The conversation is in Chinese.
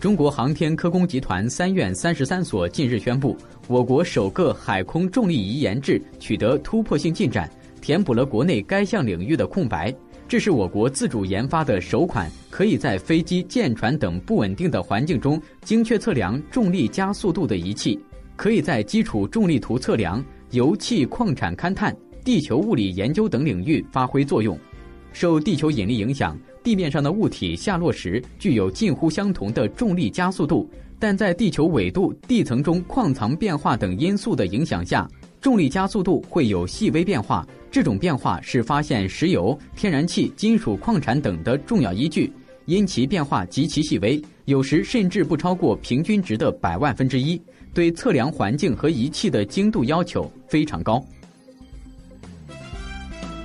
中国航天科工集团三院三十三所近日宣布，我国首个海空重力仪研制取得突破性进展，填补了国内该项领域的空白。这是我国自主研发的首款可以在飞机、舰船等不稳定的环境中精确测量重力加速度的仪器，可以在基础重力图测量、油气矿产勘探、地球物理研究等领域发挥作用。受地球引力影响。地面上的物体下落时具有近乎相同的重力加速度，但在地球纬度、地层中矿藏变化等因素的影响下，重力加速度会有细微变化。这种变化是发现石油、天然气、金属矿产等的重要依据，因其变化极其细微，有时甚至不超过平均值的百万分之一，对测量环境和仪器的精度要求非常高。